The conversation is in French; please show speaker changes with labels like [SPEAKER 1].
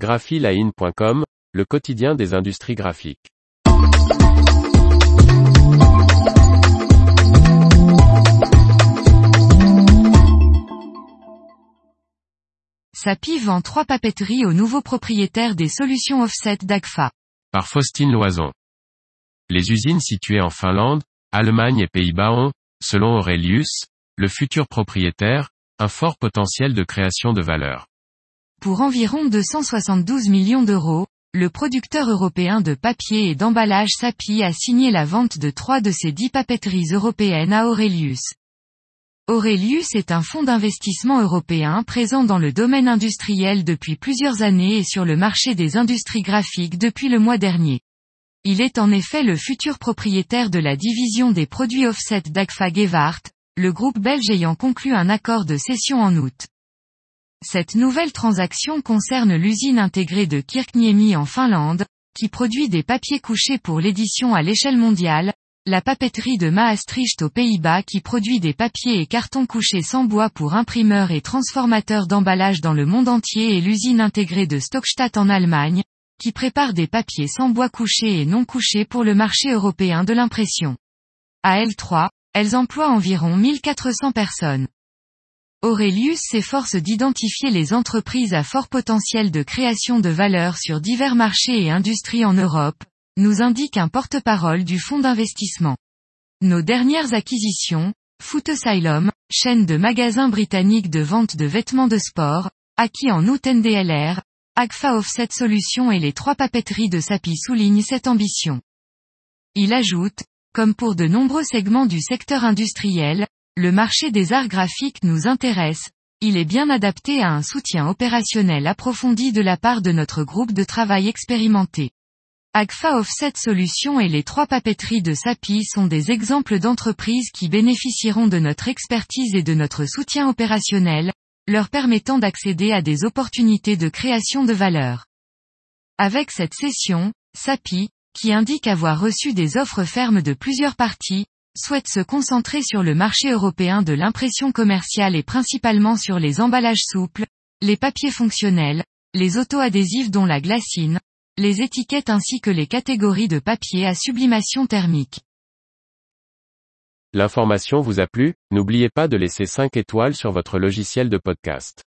[SPEAKER 1] graphiline.com, le quotidien des industries graphiques.
[SPEAKER 2] Sapi vend trois papeteries aux nouveaux propriétaires des solutions offset d'AGFA.
[SPEAKER 1] Par Faustine Loison. Les usines situées en Finlande, Allemagne et Pays-Bas ont, selon Aurelius, le futur propriétaire, un fort potentiel de création de valeur.
[SPEAKER 2] Pour environ 272 millions d'euros, le producteur européen de papier et d'emballage Sapi a signé la vente de trois de ses dix papeteries européennes à Aurelius. Aurelius est un fonds d'investissement européen présent dans le domaine industriel depuis plusieurs années et sur le marché des industries graphiques depuis le mois dernier. Il est en effet le futur propriétaire de la division des produits offset d'Agfa Gewart, le groupe belge ayant conclu un accord de cession en août. Cette nouvelle transaction concerne l'usine intégrée de Kirkniemi en Finlande, qui produit des papiers couchés pour l'édition à l'échelle mondiale, la papeterie de Maastricht aux Pays-Bas qui produit des papiers et cartons couchés sans bois pour imprimeurs et transformateurs d'emballage dans le monde entier et l'usine intégrée de Stockstadt en Allemagne, qui prépare des papiers sans bois couchés et non couchés pour le marché européen de l'impression. À L3, elles emploient environ 1400 personnes. Aurelius s'efforce d'identifier les entreprises à fort potentiel de création de valeur sur divers marchés et industries en Europe, nous indique un porte-parole du fonds d'investissement. Nos dernières acquisitions, Foot Asylum, chaîne de magasins britanniques de vente de vêtements de sport, acquis en août NDLR, Agfa Offset Solutions et les trois papeteries de Sapi soulignent cette ambition. Il ajoute, comme pour de nombreux segments du secteur industriel, le marché des arts graphiques nous intéresse, il est bien adapté à un soutien opérationnel approfondi de la part de notre groupe de travail expérimenté. Agfa Offset Solutions et les trois papeteries de Sapi sont des exemples d'entreprises qui bénéficieront de notre expertise et de notre soutien opérationnel, leur permettant d'accéder à des opportunités de création de valeur. Avec cette session, Sapi, qui indique avoir reçu des offres fermes de plusieurs parties, souhaite se concentrer sur le marché européen de l'impression commerciale et principalement sur les emballages souples, les papiers fonctionnels, les auto-adhésifs dont la glacine, les étiquettes ainsi que les catégories de papier à sublimation thermique.
[SPEAKER 1] L'information vous a plu, n'oubliez pas de laisser 5 étoiles sur votre logiciel de podcast.